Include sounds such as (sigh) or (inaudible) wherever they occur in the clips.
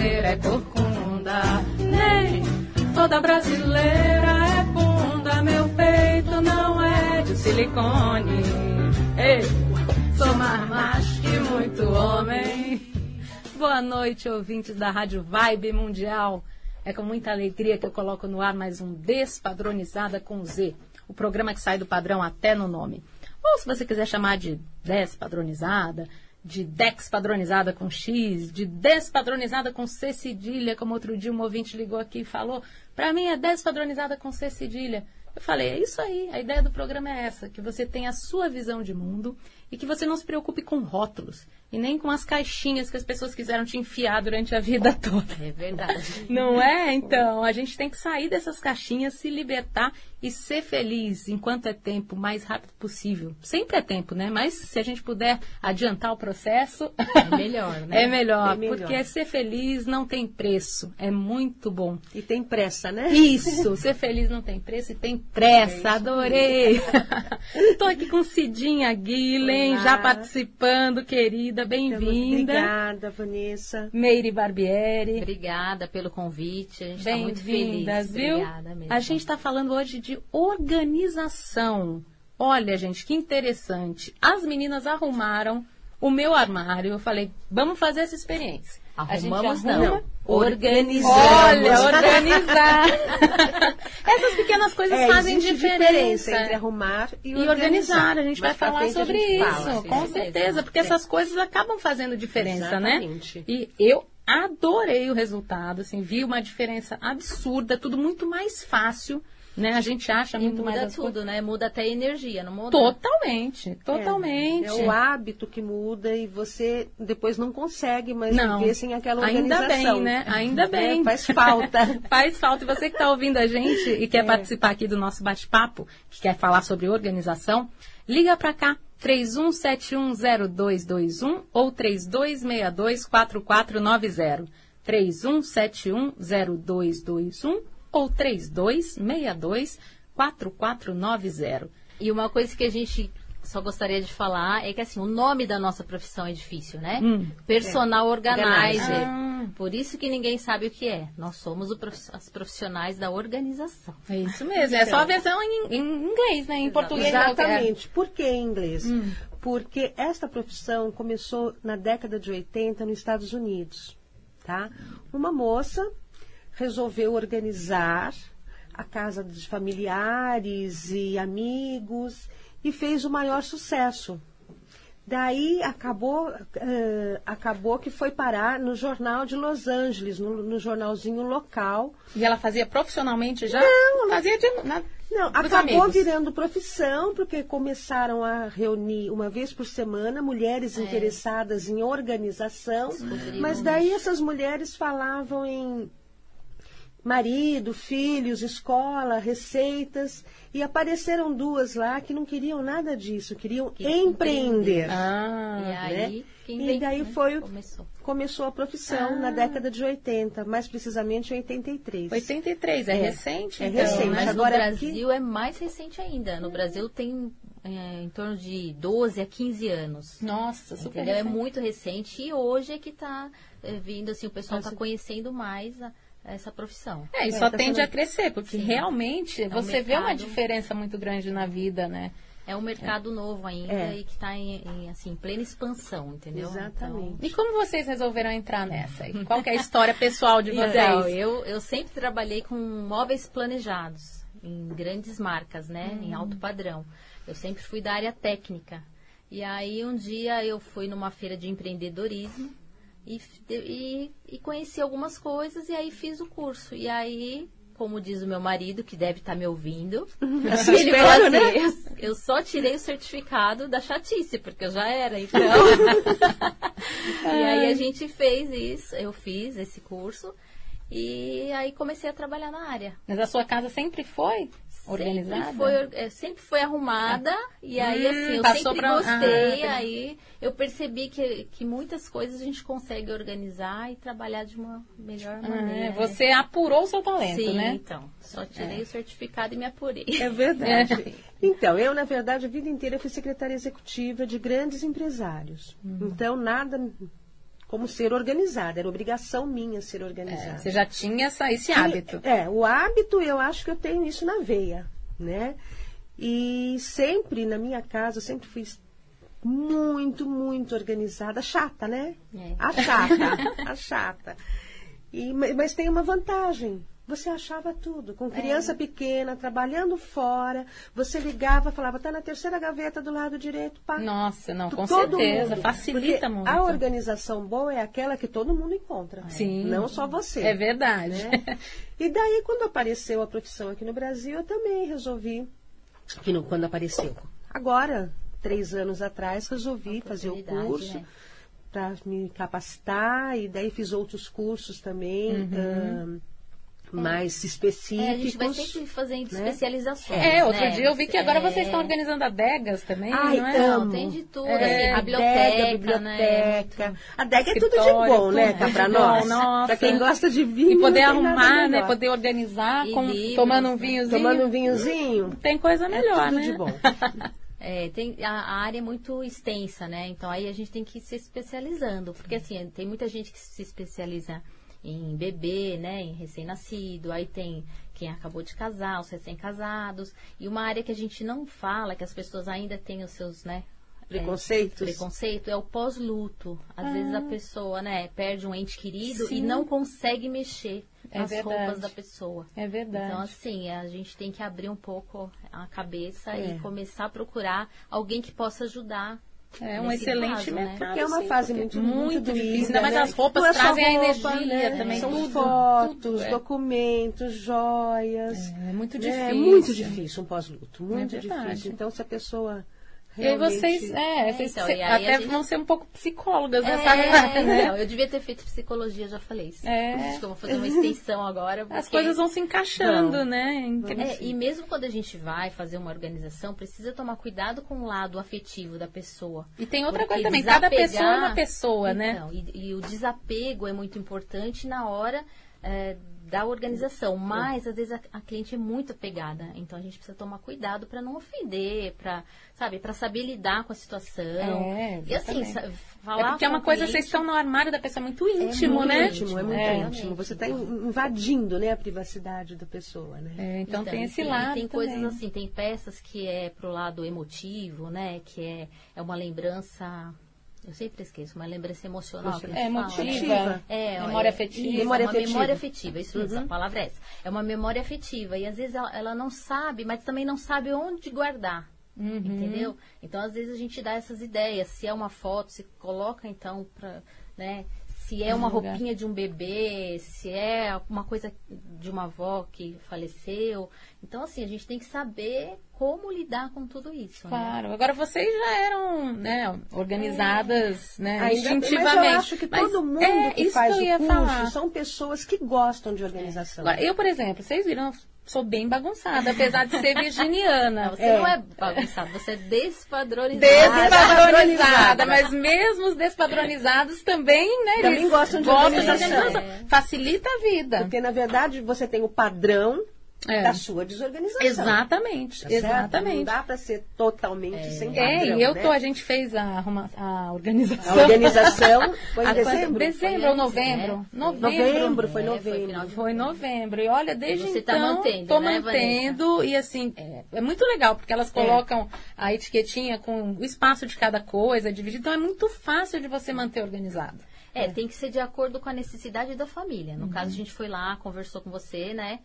é corcunda. Ney, toda brasileira é bunda. Meu peito não é de silicone. Ei, sou mais macho que muito homem. Boa noite, ouvintes da Rádio Vibe Mundial. É com muita alegria que eu coloco no ar mais um Despadronizada com Z, o programa que sai do padrão até no nome. Ou se você quiser chamar de Despadronizada, de Dex padronizada com X, de despadronizada com C cedilha, como outro dia um ouvinte ligou aqui e falou, para mim é despadronizada com C cedilha. Eu falei, é isso aí, a ideia do programa é essa, que você tenha a sua visão de mundo e que você não se preocupe com rótulos e nem com as caixinhas que as pessoas quiseram te enfiar durante a vida (laughs) toda. É verdade. Não é? Então, a gente tem que sair dessas caixinhas, se libertar e ser feliz enquanto é tempo, o mais rápido possível. Sempre é tempo, né? Mas se a gente puder adiantar o processo. É melhor, né? (laughs) É melhor, É melhor. porque ser feliz não tem preço. É muito bom. E tem pressa, né? Isso, ser feliz não tem preço e tem pressa. Adorei. (laughs) Estou aqui com Cidinha Guilhem, Olá. já participando, querida. Bem-vinda. Obrigada, Vanessa. Meire Barbieri. Obrigada pelo convite. A gente está muito Bem-vindas, feliz. viu? Obrigada mesmo. A gente está falando hoje de organização. Olha, gente, que interessante. As meninas arrumaram o meu armário. Eu falei, vamos fazer essa experiência. A gente Arrumamos arruma- não. Organizamos. Olha, organizar. (laughs) Essas pequenas coisas É, fazem diferença. entre arrumar e, E organizar, a gente vai Mais pra falar sobre isso, fala, com certeza, sim. porque essas coisas acabam fazendo diferença, Exatamente. né? E eu adorei o resultado, assim, vi uma diferença absurda, tudo muito mais fácil, né? A gente acha E muito mais muda tudo, né? Muda até a energia, não muda? Totalmente, totalmente. É o hábito que muda e você depois não consegue mais Não. viver sem aquela Ainda organização. bem, né? Ainda bem. É, faz falta. (laughs) Faz falta. E você que está ouvindo a gente e quer participar aqui do nosso bate-papo, que quer falar sobre organização, liga para cá. 31710221 ou 32624490. 31710221 ou 32624490. E uma coisa que a gente só gostaria de falar é que assim, o nome da nossa profissão é difícil, né? Hum. Personal Organizer. Ah. Por isso que ninguém sabe o que é. Nós somos o prof- as profissionais da organização. É isso mesmo. É só a versão em, em inglês, né? Em português não, que é- Exatamente. Por que em inglês? Hum. Porque esta profissão começou na década de 80 nos Estados Unidos. Tá? Uma moça resolveu organizar a casa de familiares e amigos e fez o maior sucesso. Daí acabou, eh, acabou que foi parar no jornal de Los Angeles, no, no jornalzinho local. E ela fazia profissionalmente já? Não, fazia de. Na, Não, dos acabou amigos. virando profissão, porque começaram a reunir uma vez por semana mulheres interessadas em organização. Mas daí essas mulheres falavam em marido, filhos, escola, receitas. E apareceram duas lá que não queriam nada disso, queriam Queriam empreender. Ah, e aí, né? quem E daí né? foi o- Começou. Começou a profissão na década de 80, mais precisamente em 83. 83, é, É, recente? é então, recente. né? Mas Agora no aqui- Brasil é mais recente ainda. No Brasil tem é, em torno de 12 a 15 anos. Nossa, super Entendeu? É recente. muito recente e hoje é que está vindo, assim, o pessoal está conhecendo mais a- essa profissão. É, e É, só tende falando- a crescer, porque Sim. realmente um você vê uma mercado. diferença muito grande na vida, né? É um mercado novo ainda É. e que está em, em, assim, plena expansão, entendeu? Exatamente. E como vocês resolveram entrar nessa? aí? Qual que é a história pessoal de Então, vocês? então eu, eu sempre trabalhei com móveis planejados em grandes marcas, né? Em alto padrão. Eu sempre fui da área técnica. E aí um dia eu fui numa feira de empreendedorismo e, e, e conheci algumas coisas e aí fiz o curso. E aí, como diz o meu marido, que deve estar me ouvindo, (laughs) ele Espero, assim, né? eu, eu só tirei o certificado da chatice, porque eu já era, então. (laughs) (laughs) e aí a gente fez isso, eu fiz esse curso e aí comecei a trabalhar na área. Mas a sua casa sempre foi organizada? Sempre foi, é, sempre foi arrumada e aí Hum, assim, eu sempre pra- gostei, ah, aí eu percebi que, que muitas coisas a gente consegue organizar e trabalhar de uma melhor Ah, maneira. é, né? você apurou o seu talento, Sim, né? então. Só tirei o certificado e me apurei. É verdade. (laughs) Então, eu, na verdade, a vida inteira fui secretária executiva de grandes empresários. Uhum. Então, nada como ser organizada. Era obrigação minha ser organizada. É, você já tinha essa, esse E, hábito. É, o hábito eu acho que eu tenho isso na veia, né? E sempre na minha casa, eu sempre fui muito, muito organizada. Chata, né? É. A chata, a chata. E, ma- mas tem uma vantagem. Você achava tudo. Com criança pequena, trabalhando fora, você ligava, falava, tá na terceira gaveta do lado direito, pá. Nossa, não, com Todo certeza. mundo. Facilita Porque muito. A organização boa é aquela que todo mundo encontra. Sim. Não só você. É verdade. né? (laughs) E daí, quando apareceu a profissão aqui no Brasil, eu também resolvi. Que no- quando apareceu? Agora, três anos atrás, resolvi fazer o Oportunidade, curso né? para me capacitar. E daí fiz outros cursos também, ahn, mais específicos. É, a gente vai sempre fazendo né? especializações. É, outro né? dia eu vi que agora É. vocês estão organizando adegas também, Ai, não é? amo. Não, tem de tudo, É, assim, a Adega, biblioteca, né? biblioteca. A adega é tudo de bom, né? Tá pra bom, nós. nossa. Pra quem gosta de vinho. E poder arrumar, né? Poder organizar, E com, livros, tomando um né? vinhozinho. Tomando um vinhozinho. Tem coisa melhor, é tudo né? de bom. (laughs) É, tem, a, a área é muito extensa, né? Então aí a gente tem que ir se especializando. Porque assim, tem muita gente que se especializa em bebê, né? Em recém-nascido. Aí tem quem acabou de casar, os recém-casados. E uma área que a gente não fala, que as pessoas ainda têm os seus, né? é, Preconceitos. preconceito é o pós-luto. Às vezes a pessoa, né, perde um ente querido Ah. Sim. e não consegue mexer É nas verdade. roupas da pessoa. É verdade. Então, assim, a gente tem que abrir um pouco a cabeça É. e começar a procurar alguém que possa ajudar. É um excelente caso, né? mercado. Porque é uma sim, fase muito, é muito, difícil. Ainda mais né? as roupas Não é trazem a roupa, energia né? também. São tudo, fotos, tudo, é. documentos, joias. É muito né? difícil. É muito difícil um pós-luto, muito É difícil. Então, se a pessoa E realmente... vocês, é, É, vocês então, e até gente- vão ser um pouco psicólogas É, nessa área, (laughs) né? não, eu devia ter feito psicologia, já falei isso. É. Acho que eu vou fazer uma extensão agora. As porque- coisas vão se encaixando, Vão. né? Incrível. É, e mesmo quando a gente vai fazer uma organização, precisa tomar cuidado com o lado afetivo da pessoa. E tem outra coisa também, cada desapegar- pessoa é uma pessoa, né? Então, e, e o desapego é muito importante na hora é, da organização. Mas, às vezes, a, a cliente é muito apegada. Então, a gente precisa tomar cuidado para não ofender, para sabe, para saber lidar com a situação. É, e assim, É falar porque é uma coisa, cliente- vocês estão no armário da pessoa muito íntimo, muito né? íntimo, é muito É. íntimo. Você está invadindo né, a privacidade da pessoa, né? É, então, tem esse e lado Tem também. coisas assim, tem peças que é pro lado emotivo, né? Que é, é uma lembrança. Eu sempre esqueço, uma lembrança emocional. que É fala, emotiva, né? É, memória é, afetiva. Memória uma afetiva. memória afetiva, isso mesmo, a palavra é essa. É uma memória afetiva. E às vezes ela, ela não sabe, mas também não sabe onde guardar. Uhum. Entendeu? Então, às vezes, a gente dá essas ideias. Se é uma foto, se coloca, então, pra, né? Se é uma lugar. roupinha de um bebê, se é uma coisa de uma avó que faleceu. Então, assim, a gente tem que saber como lidar com tudo isso, né? Claro. Agora vocês já eram, né, organizadas, né, Ainda- instintivamente. Mas eu acho que Mas todo mundo é, que isso faz eu o curso falar. são pessoas que gostam de organização. Agora, eu, por exemplo, vocês viram, sou bem bagunçada, apesar de ser virginiana. Você É. não é bagunçado, você é despadronizado. Despadronizada, mas mesmo os despadronizados também, né? Também gostam de gostam organização. organização. Facilita a vida. Porque, na verdade, você tem o padrão É. da sua desorganização. Exatamente, Tá certo? Não exatamente. dá para ser totalmente sem padrão. É, e eu né? tô, a gente fez a, a organização. A organização (laughs) foi em A- dezembro? Dezembro Foi ou novembro? né? Novembro. Novembro, foi É, foi novembro. Foi em novembro. E olha, desde Você então, tá mantendo, tô né, mantendo. E assim, é, é muito legal, porque elas colocam a etiquetinha com o espaço de cada coisa, dividido. Então é muito fácil de você manter organizado. É, tem que ser de acordo com a necessidade da família. Uhum. No caso, a gente foi lá, conversou com você, né?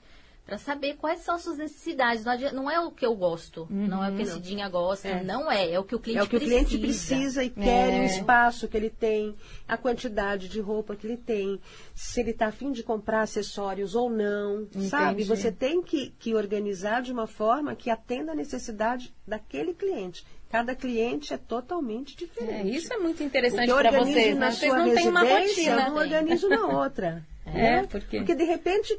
Pra saber quais são as suas necessidades. Não, adianta- não é o que eu gosto, não é o que a Cidinha gosta, não é. É o que o cliente É o que precisa. o cliente precisa e quer, É. o espaço que ele tem, a quantidade de roupa que ele tem, se ele está afim de comprar acessórios ou não, sabe? Entendi. Você tem que, que organizar de uma forma que atenda a necessidade daquele cliente. Cada cliente é totalmente É, diferente. isso é muito interessante para vocês, na né? Vocês não têm uma residência, eu não rotina. organizo na outra. (laughs) É, né? porque- Porque de repente,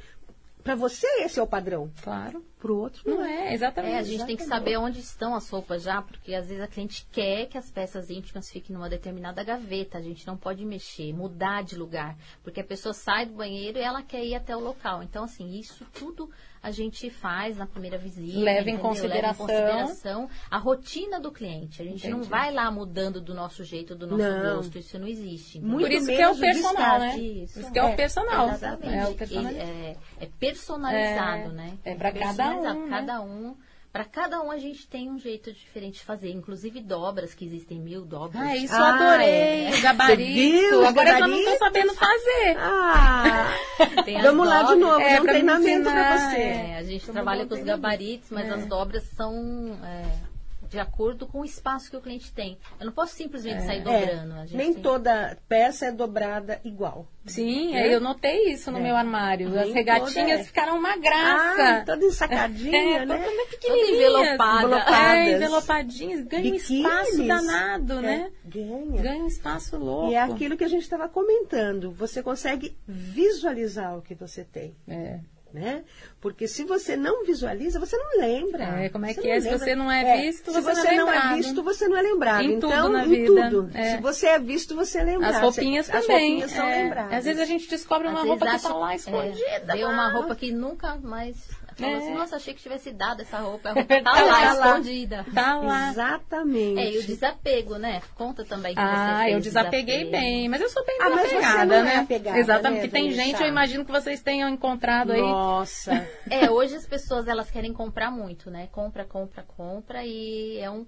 para você esse é o padrão. Claro. para o outro. Não é, exatamente. É, a gente tem que saber onde estão as roupas já, porque às vezes a cliente quer que as peças íntimas fiquem numa determinada gaveta. A gente não pode mexer, mudar de lugar, porque a pessoa sai do banheiro e ela quer ir até o local. Então, assim, isso tudo a gente faz na primeira visita. Leva em consideração. Leva em consideração a rotina do cliente. A gente não Entendi. vai lá mudando do nosso jeito, do nosso Não. gosto. Isso não existe. entendeu? Muito Por isso que é o personal, né? Isso. Isso que é, o personal. Exatamente. É o Ele personal. é, é personalizado, É, né? é pra cada Personalizado. um, né? Cada um. Para cada um a gente tem um jeito diferente de fazer, inclusive dobras, que existem mil dobras. Ah, isso Ah, eu adorei. é. O gabarito. Viu Agora eu já não tô gabaritos? sabendo fazer. Ah, (laughs) vamos lá de novo, É, é, um me treinamento para você. É, a gente Vamos trabalha com os gabaritos, mas as dobras são é, de acordo com o espaço que o cliente tem. Eu não posso simplesmente sair dobrando. a É, gente nem tem- toda peça é dobrada igual. Sim, É? eu notei isso no É. meu armário. As Nem regatinhas toda é. ficaram uma Ah, graça. toda ensacadinha, (laughs) é, né? toda pequenininha. envelopada. Envelopada. É, envelopadinhas. Ganha um espaço danado, É, né? Ganha. Ganha um espaço louco. E é aquilo que a gente estava comentando. Você consegue visualizar o que você tem. É. Né? Porque se você não visualiza, você não lembra. É, como é Você que não é? Se lembra. você não é visto, se você não é você não é lembrado. visto, você não é lembrado. Em tudo então, na em vida, tudo. é. Se você é visto, você é lembrado. As roupinhas As também. roupinhas são é. lembradas. Às vezes a gente descobre uma Às roupa que tá acha- lá é, escondida. Deu lá. uma roupa que nunca mais. Falou É. assim, nossa, achei que tivesse dado essa roupa. A (laughs) roupa tá Tá lá, lá. escondida. Tá lá. Exatamente. É, e o desapego, né? Conta também que você Ah, fez eu desapeguei desapego. bem, mas eu sou bem Ah, mas você desapegada, é né? apegada, Exatamente, né, porque tem gente, eu imagino que vocês tenham encontrado aí. Nossa. É, hoje as pessoas elas querem comprar muito, né? Compra, compra, compra e é um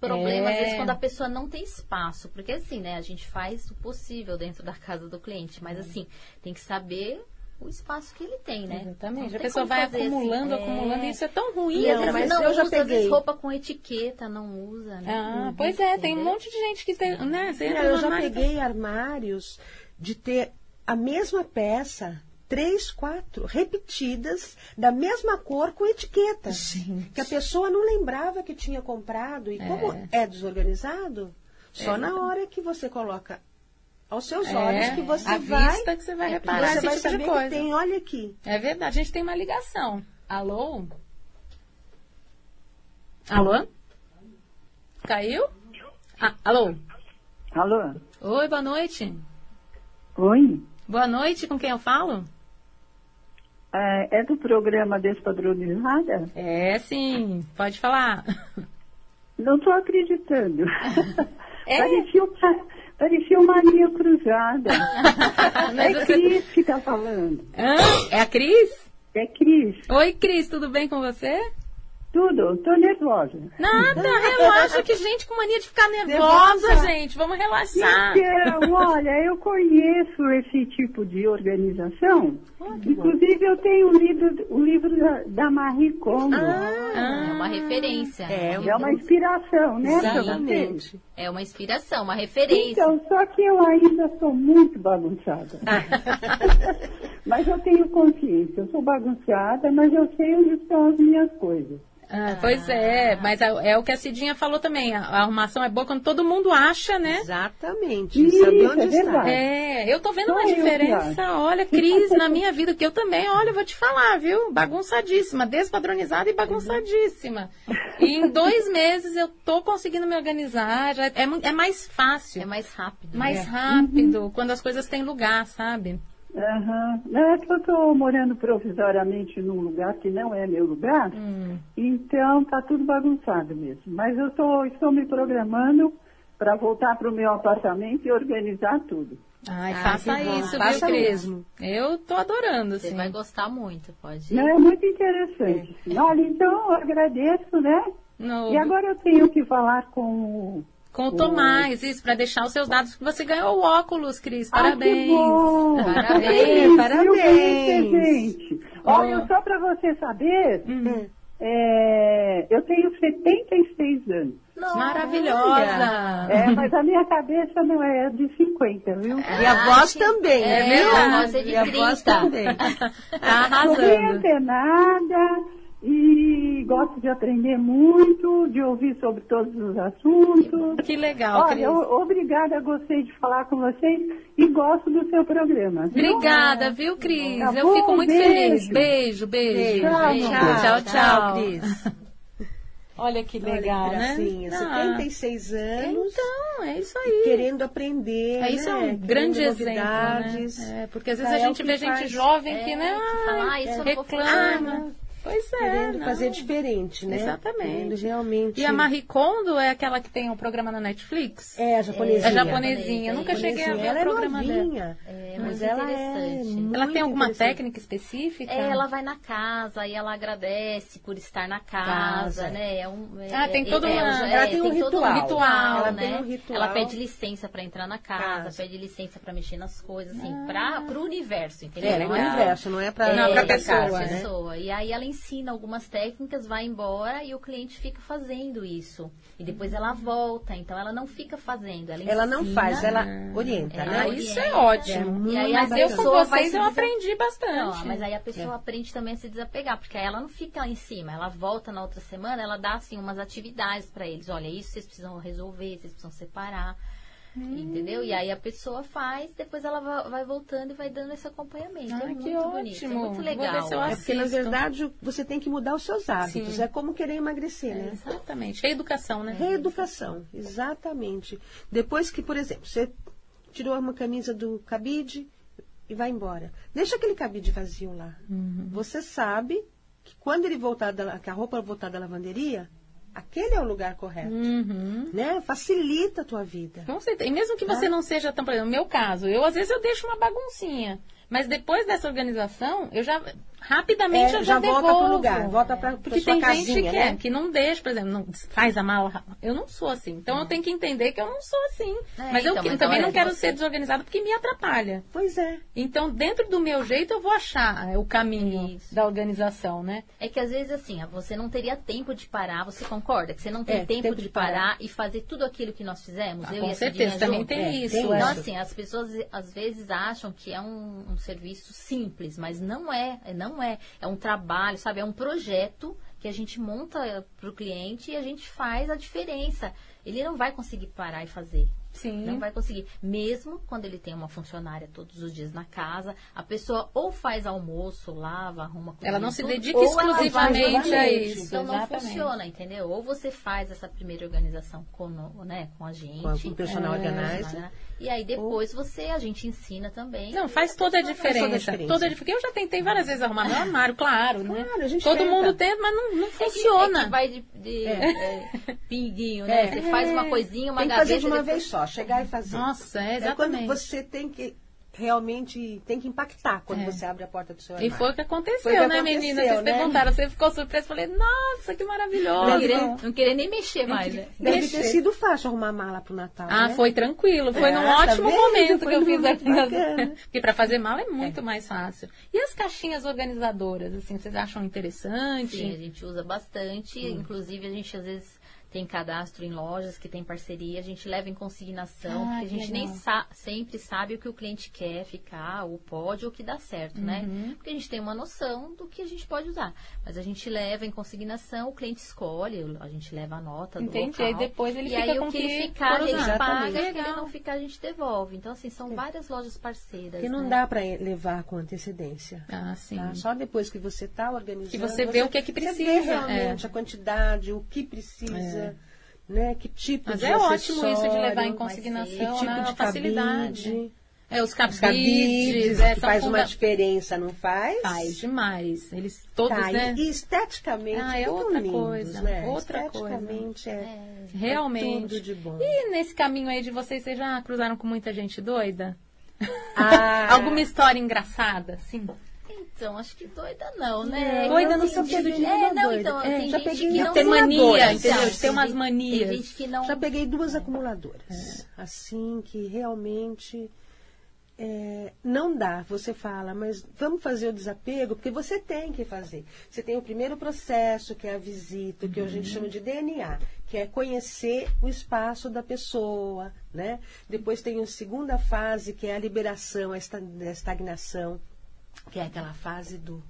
problema às É. vezes quando a pessoa não tem espaço, porque assim, né, a gente faz o possível dentro da casa do cliente, mas assim, tem que saber o espaço que ele tem, né? Exatamente. Não A pessoa vai fazer assim, acumulando, é. acumulando, e isso é tão ruim. E Não, às vezes mas não eu já usa, às vezes peguei. roupa com etiqueta não usa, né? Ah, pois é, tem um monte de gente que tem, né? Você entra eu já armário peguei armários de ter a mesma peça, três, quatro, repetidas, da mesma cor com etiqueta. Que a pessoa não lembrava que tinha comprado. E como é desorganizado, só na hora que você coloca aos seus É, olhos que você à vai. vista que você vai reparar você esse vai tipo de saber coisa. que tem, olha aqui. É verdade, a gente tem uma ligação. Alô? Alô? Caiu? Ah, alô? Alô? Oi, boa noite. Oi? Boa noite, com quem eu falo? É, é do programa Despadronizada? É, sim, pode falar. Não estou acreditando. (laughs) É? Parecia, parecia uma linha cruzada. (laughs) Mas é você- Cris que está falando. Hã? É a Cris? É Cris. Oi, Cris, tudo bem com você? Tudo, estou nervosa. Nada, (laughs) relaxa, que gente com mania de ficar nervosa, gente. Vamos relaxar. Então, olha, eu conheço esse tipo de organização. Inclusive, eu tenho o livro, o livro da, da Marie Kondo. É uma referência. É, é uma inspiração, né? Exatamente. É uma inspiração, uma referência. Então, só que eu ainda sou muito bagunçada. (laughs) mas eu tenho consciência, eu sou bagunçada, mas eu sei onde estão as minhas coisas. Ah, pois é, mas é, é o que a Cidinha falou também. A, a arrumação é boa quando todo mundo acha, né? Exatamente. Isso, Saber é onde está. verdade. É, eu tô vendo Só uma diferença, olha, Cris, na minha vida, que eu também, olha, eu vou te falar, viu? Bagunçadíssima, despadronizada e bagunçadíssima. E em dois meses eu tô conseguindo me organizar, já é, mu- é mais fácil, É mais rápido. mais né? rápido, quando as coisas têm lugar, sabe? Aham. Não, é que eu estou morando provisoriamente num lugar que não é meu lugar, Hum. então tá tudo bagunçado mesmo. Mas eu tô, estou me programando para voltar para o meu apartamento e organizar tudo. Ai, Ah, faça bom. isso, Faça viu, mesmo. Eu tô adorando, Você assim. vai gostar muito, pode. Não, é muito interessante. sim. Olha, então eu agradeço, né? No- E agora eu tenho que falar com o Com o Tomás, isso, para deixar os seus dados, que você ganhou o óculos, Cris. Ah, que Parabéns. bom! Parabéns, parabéns. Presente. Olha, Oh. só para você saber, Hum. é, eu tenho 76 anos. Maravilhosa. É, mas a minha cabeça não é de 50, viu? E a voz também, é né? verdade, a voz é de e a voz 30. também. (laughs) Tá Sou bem arrasando. E gosto de aprender muito, de ouvir sobre todos os assuntos. Que legal, Cris. Olha, o- obrigada, gostei de falar com vocês e gosto do seu programa. viu? Obrigada, viu, Cris? Tá Eu bom, fico muito beijo. feliz. Beijo, beijo. Tchau, Beijo. tchau. tchau, tchau. Cris. (laughs) Olha que Olha legal, que né? gracinha, Ah, 76 anos, Então, é isso aí. querendo aprender, É, isso é né? um grande exemplo, né? É, porque às vezes Ah, a é gente vê gente faz- jovem É, que, né, que fala, "Ah, isso vou reclama. Fazer". Pois é, Querendo não. fazer diferente, né? Exatamente. Querendo realmente... E a Marie Kondo é aquela que tem o programa na Netflix? É, a japonesinha. É japonesinha. Eu nunca cheguei a ver ela o programa é dela. novinha, É, mas muito ela é Ela tem alguma técnica específica? É, ela vai na casa e ela agradece por estar na casa, Casa. né? É um, é- Ah, tem é- toda é, uma- é, ela tem um todo ritual. ritual, Ela né? tem um ritual. Ela pede licença pra entrar na casa, Casa. pede licença pra mexer nas coisas, assim, pra, pro universo, entendeu? É, é o universo, não é pra, É, Não, pra pra pessoa, casa, pra né? pessoa. E aí ela ensina algumas técnicas, vai embora e o cliente fica fazendo isso. E depois ela volta, então ela não fica fazendo, ela Ela não faz, ela orienta, É, né? Ela isso é orienta. ótimo. E aí, mas eu com vocês eu aprendi bastante. Não, mas aí a pessoa aprende também a se desapegar, porque aí ela não fica lá em cima, ela volta na outra semana, ela dá assim umas atividades pra eles. Olha, isso vocês precisam resolver, vocês precisam separar. Entendeu? E aí a pessoa faz, depois ela va- vai voltando e vai dando esse acompanhamento. Ah, é que muito bonito, é ótimo. muito Vou ver legal. se eu É porque, na verdade, você tem que mudar os seus hábitos. Sim. É como querer emagrecer, né? Exatamente. Reeducação, né? Reeducação, exatamente. Depois que, por exemplo, você tirou uma camisa do cabide e vai embora. Deixa aquele cabide vazio lá. Uhum. Você sabe que quando ele voltar, da, que a roupa voltar da lavanderia, aquele é o lugar correto. Uhum. Né? Facilita a tua vida. Com certeza. E mesmo que você não seja tão, por exemplo, no meu caso, eu às vezes eu deixo uma baguncinha. Mas depois dessa organização, eu já rapidamente É, eu já, já volta devolvo. pro lugar, volta pra Porque sua tem casinha, gente que, né? é, que não deixa, por exemplo, não faz a mala. Eu não sou assim. Então eu tenho que entender que eu não sou assim. É, mas eu então, mas também não que quero você- ser desorganizada porque me atrapalha. Pois é. Então, dentro do meu jeito, eu vou achar é, o caminho Isso. da organização, né? É que às vezes assim, você não teria tempo de parar, você concorda? Que você não tem É, tempo, tempo de de parar, parar. e fazer tudo aquilo que nós fizemos? Ah, eu com e certeza, também tem É, isso. é. Então, assim, as pessoas às vezes acham que é um, um serviço simples, mas não é, não é. É um trabalho, sabe? É um projeto que a gente monta para o cliente e a gente faz a diferença. Ele não vai conseguir parar e fazer. Sim. Não vai conseguir. Mesmo quando ele tem uma funcionária todos os dias na casa, a pessoa ou faz almoço, lava, arruma coisa. Ela não se dedica vai exclusivamente a isso. então não exatamente. funciona, entendeu? Ou você faz essa primeira organização com, né, com a gente. Com o personal é, organizer. E aí depois você, a gente ensina também. Não, faz toda a toda a diferença. Toda a diferença. Porque eu já tentei várias vezes arrumar meu armário, claro, né? Claro, a gente Todo tenta. mundo tenta, mas não, não É que- É funciona. que vai de, de, é, pinguinho, né? É. Você faz uma coisinha, uma tem que gaveta. fazer de uma depois- vez só, chegar e fazer. Nossa, é É quando exatamente. você tem que realmente tem que impactar quando É. você abre a porta do seu E armário. foi o que aconteceu, Foi o que né, aconteceu, menina? Vocês né? perguntaram, você ficou surpresa. Falei, nossa, que Não maravilhoso. querer, não querer nem mexer mais, né? Deve Deixa. ter sido fácil arrumar mala pro Natal. Ah, né? foi tranquilo. Foi É, num tá ótimo vendo? momento Foi que eu fiz a momento bacana. (laughs) Porque para fazer mala é muito mais fácil. E as caixinhas organizadoras, assim, vocês acham interessante? Sim, a gente usa bastante. Inclusive, a gente às vezes tem cadastro em lojas que tem parceria, a gente leva em consignação, Ah, porque a gente nem legal. sa- sempre sabe o que o cliente quer ficar, ou pode, ou que dá certo, né? Uhum. Porque a gente tem uma noção do que a gente pode usar. Mas a gente leva em consignação, o cliente escolhe, a gente leva a nota do Entendi, local. aí depois ele e fica aí com o que ficar, ele usar. paga, e o que ele não ficar, a gente devolve. Então, assim, são várias lojas parceiras. Que não né? dá para levar com antecedência. Ah, sim. tá? Só depois que você está organizando. Que você vê o que é que Você precisa, realmente é. a quantidade, o que precisa, né? Que tipo Mas de é ótimo isso de levar em consignação, que tipo né? de Uma facilidade. cabide, É, os os cabides, cabides, é, que faz uma funda- diferença, não faz? Faz demais. Eles todos, Tá, e- né? e, esteticamente Ah, é outra lindos, coisa, né? outra coisa. esteticamente é, Realmente. tudo de bom. E nesse caminho aí de vocês, vocês já cruzaram com muita gente doida? Ah, (laughs) Alguma história engraçada, sim? Então, acho que doida não, né? Doida Tem no sentido de- de É, não, doida. então, É, tem já gente peguei que não Tem mania, acumuladoras. entendeu? Então, De ter umas tem- manias. Tem gente que não... Já peguei duas acumuladoras. Assim que realmente é, não dá. Você fala, mas vamos fazer o desapego, porque você tem que fazer. Você tem o primeiro processo, que é a visita, que a gente chama de DNA, que é conhecer o espaço da pessoa, né? Depois tem a segunda fase, que é a liberação, a estagnação, que é aquela fase do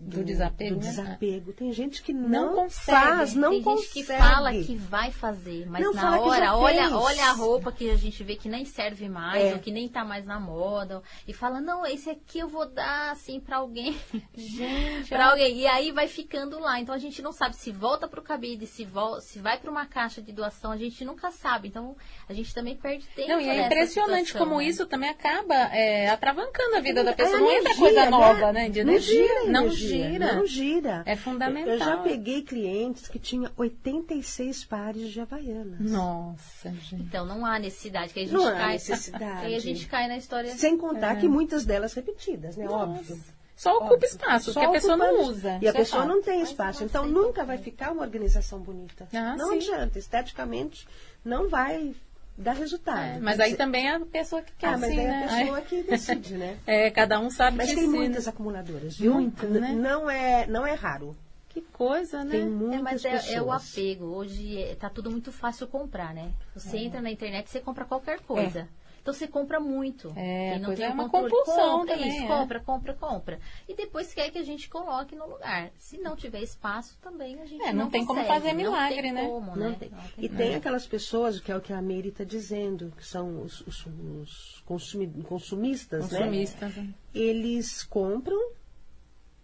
Do desapego, do né? desapego. Tem gente que Não não, consegue. faz, não Tem consegue. gente que fala que vai fazer, mas Não, na hora olha, fez. olha a roupa que a gente vê que nem serve mais, É. ou que nem tá mais na moda, e fala, não, esse aqui eu vou dar assim pra alguém. (laughs) Gente, pra alguém. E aí vai ficando lá. Então a gente não sabe se volta pro cabide, se, vol se vai pra uma caixa de doação, a gente nunca sabe. Então a gente também perde tempo. Não, e é impressionante situação, como né? isso também acaba é, atravancando a vida da É pessoa. Não entra coisa né? nova, né? De Não energia. não energia, gira. Não gira. É fundamental. Eu já peguei clientes que tinham 86 pares de havaianas. Nossa, gente. Então não há necessidade, que a gente Não há cai. necessidade. Aí (laughs) a gente cai na história. Sem contar que muitas delas repetidas, né? Óbvio. Só ocupa espaço, Só que a pessoa não usa. E a é pessoa não tem espaço. Então nunca vai ficar uma organização bonita. Ah, não sim. adianta. Esteticamente não vai dar resultado. É, mas aí também é a pessoa que quer Ah, mas assim, aí né? a pessoa que decide, né? (laughs) É, cada um sabe Mas de tem si, muitas né? acumuladoras, viu? Muitas, N- né? Não é, não é raro. Que coisa, né? Tem muitas É, mas é, é o apego. Hoje é, tá tudo muito fácil comprar, né? Você É. entra na internet e você compra qualquer coisa. Então você compra muito. É, Quem não tem é uma controle, compulsão compra também, isso, é. compra, compra, compra. E depois quer que a gente coloque no lugar. Se não tiver espaço, também a gente É, não, não tem como consegue, fazer não milagre, tem né? Como, Não né? tem. Não E como. tem aquelas pessoas, que é o que a Meire está dizendo, que são os, os- os consumi- consumistas, né? Consumistas. né? Eles compram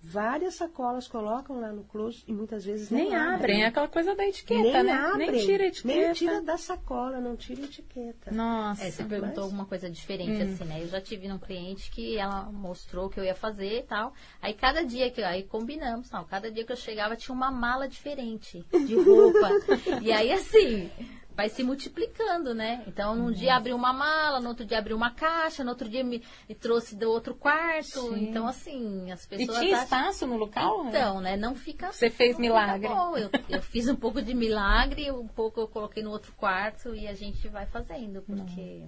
várias sacolas, colocam lá no closet e muitas vezes nem, Nem abrem, é aquela coisa da etiqueta, nem né? abrem, nem tira a etiqueta. Nem tira da sacola, não tira a etiqueta. Nossa. É, você perguntou mas- alguma coisa diferente, Hum. assim, né? Eu já tive num cliente que ela mostrou o que eu ia fazer e tal. Aí cada dia que aí combinamos, não, cada dia que eu chegava tinha uma mala diferente de roupa. (laughs) e aí assim, vai se multiplicando, né? Então num dia abriu uma mala, no outro dia abriu uma caixa, no outro dia me, me trouxe do outro quarto. Sim. Então assim, as E pessoas tinha acham- espaço no local? então, né? Não fica. Você fez não milagre. Bom. Eu, eu fiz um pouco de milagre, um pouco eu coloquei no outro quarto e a gente vai fazendo, porque.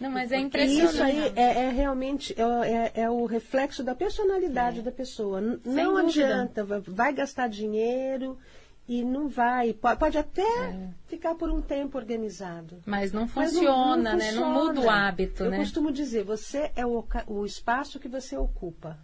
Não, mas é E impressionante. isso aí é, é realmente é, é- é o reflexo da personalidade da pessoa. N- Sem não dúvida. adianta, vai gastar dinheiro e não vai. Pode, pode até É. ficar por um tempo organizado. Mas não Mas funciona, né? Não funciona. muda o hábito, Eu né? costumo dizer, você é o, o espaço que você ocupa.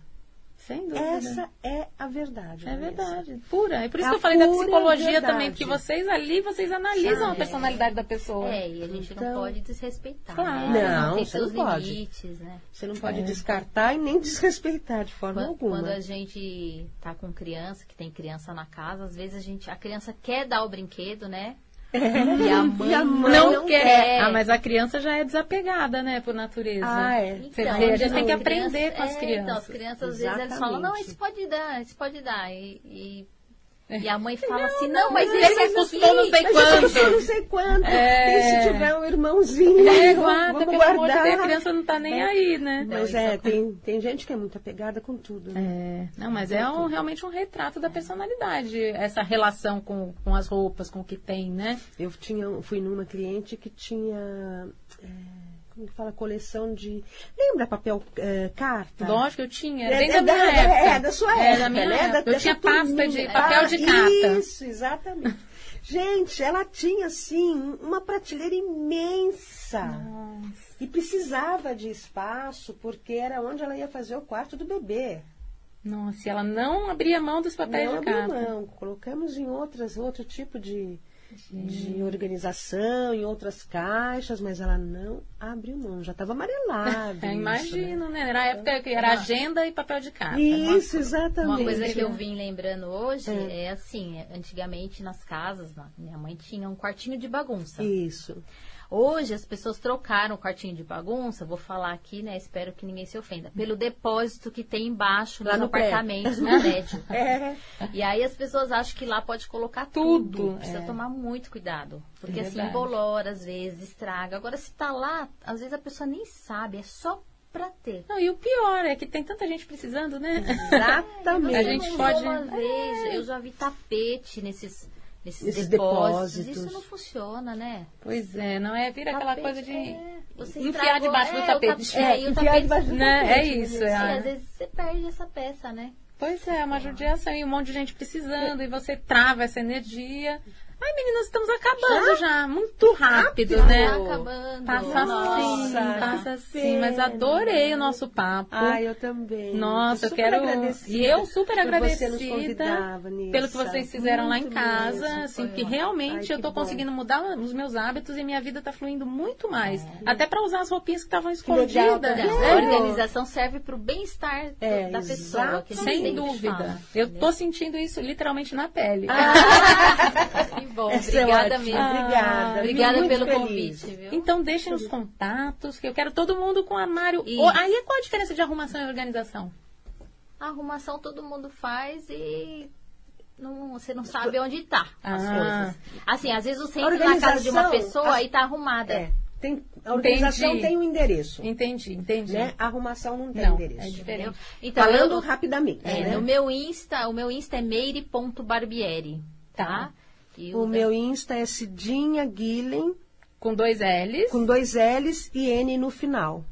Sem dúvida. Essa é a verdade. É verdade, pura. É por isso É que eu falei da psicologia verdade. também, porque vocês ali, vocês analisam a É. personalidade da pessoa. É, e a gente não Então- pode desrespeitar. Claro. Né? Não, tem você seus não pode. limites, né? Você não pode descartar e nem desrespeitar de forma Quando, alguma. quando a gente tá com criança, que tem criança na casa, às vezes a gente, a criança quer dar o brinquedo, né? (laughs) E a mãe, E a mãe não, não quer. Ah, mas a criança já é desapegada, né, por natureza. Ah, é. Você vê, a gente tem que aprender com as é, crianças. Então, as crianças às vezes elas falam, não, Exatamente. isso pode dar, isso pode dar. E, e, e a mãe fala assim, não, mas ele esse custou não sei quanto. não sei quanto. É. E se tiver um irmãozinho, É, guarda, vamos amor de guardar. Deus, a criança não tá nem aí, né? Mas Não, é, isso tem, tem gente que é muito apegada com tudo. Né? É, não, mas é um- realmente um retrato da personalidade, essa relação com, com as roupas, com o que tem, né? Eu tinha, fui numa cliente que tinha. É, como que fala? Coleção de. Lembra papel é, carta? Lógico, eu tinha, É, é da minha da- época. É, da sua É, época, da minha né? época. Eu tinha pasta de papel de Ah, carta. Isso, exatamente. Gente, ela tinha, assim, uma prateleira imensa. E precisava de espaço, porque era onde ela ia fazer o quarto do bebê. Nossa, e ela não abria mão dos papéis Não de carta. mão. Colocamos em outras, outro tipo de, de organização, em outras caixas, mas ela não abriu mão. Já estava amarelado. (laughs) É, imagino, né? Era a época que era agenda e papel de carta. né? Isso, exatamente. Uma coisa que eu vim lembrando hoje é, assim, é, antigamente nas casas, minha mãe tinha um quartinho de bagunça. Isso. Hoje as pessoas trocaram o quartinho de bagunça, vou falar aqui, né? Espero que ninguém se ofenda. Pelo depósito que tem embaixo Lá nos no apartamentos (laughs) no prédio. É. E aí as pessoas acham que lá pode colocar Tudo, tudo. Precisa é. tomar muito cuidado. Porque É assim, embolora às vezes, estraga. Agora, se tá lá, às vezes a pessoa nem sabe, é só pra ter. Não, e o pior é que tem tanta gente precisando, né? Exatamente. (laughs) A gente pode- Uma vez, eu já vi tapete nesses, nesses Nesses depósitos. depósitos. Isso não funciona, né? Pois é, não é? Vira aquela Tapete, coisa de é, enfiar debaixo do é, o tapete. tapete- é, e o enfiar tapete- debaixo do Né? tapete, É isso, é. Às vezes você perde essa peça, né? Pois é, uma judiação e um monte de gente precisando, e você trava essa energia. Ai, meninas, estamos acabando já. Muito rápido, né? Tá acabando. Passa assim, Nossa, passa que assim. Mas adorei o nosso papo. Ai, eu também. Nossa, eu super quero. E eu super agradecida pelo que vocês fizeram lá em Muito casa. mesmo. assim, foi que ótimo. realmente Ai, eu tô que bom. conseguindo mudar os meus hábitos e minha vida tá fluindo muito mais. É. Até para usar as roupinhas que estavam legal, escondidas. tá Não, vendo? a organização serve para o bem-estar É, da pessoa. Que Sem dúvida. fala, eu tô sentindo isso literalmente na pele. (laughs) Que bom, Essa é obrigada mesmo. Obrigada. Obrigada Muito pelo feliz. convite, viu? Então deixem os contatos, que eu quero todo mundo com armário. Isso. Aí qual a diferença de arrumação e organização? A arrumação todo mundo faz e não, você não sabe onde tá as Ah. coisas. Assim, às vezes você entra na casa de uma pessoa as- e tá arrumada. É, tem, a organização Entendi. tem um endereço, Entendi, entendi. né? A arrumação não tem Não, endereço. é diferente. Então, Falando eu, rapidamente, é, né? no meu Insta, o meu Insta é meire.barbieri, tá? E O da- meu Insta é Cidinha Guilhem, Com dois L's. com dois L's e N no final.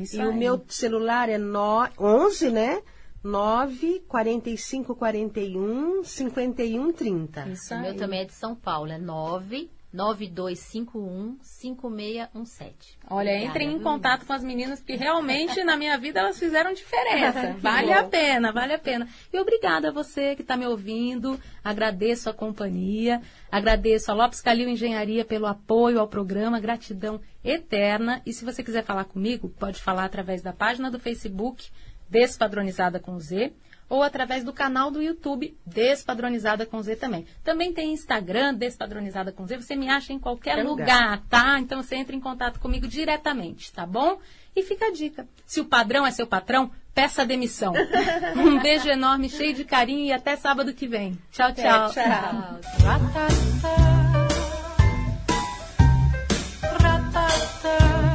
Isso e aí. o meu celular é no, 11, né? 9 45 41 51 30. Isso o aí. meu também é de São Paulo, é 9 9251 5617. Olha, Obrigada, entrem em contato com as meninas, que realmente na minha vida elas fizeram diferença. (laughs) Vale a pena, vale a pena. E obrigada a você que está me ouvindo. Agradeço a companhia. Agradeço a Lopes Calil Engenharia pelo apoio ao programa. Gratidão eterna. E se você quiser falar comigo, pode falar através da página do Facebook, Despadronizada com Z ou através do canal do YouTube Despadronizada com Z também. Também tem Instagram Despadronizada com Z, você me acha em qualquer é lugar, lugar, tá? Então você entra em contato comigo diretamente, tá bom? E fica a dica. Se o padrão é seu patrão, peça demissão. (laughs) um beijo enorme, cheio de carinho e até sábado que vem. Tchau, tchau. Tchau. tchau.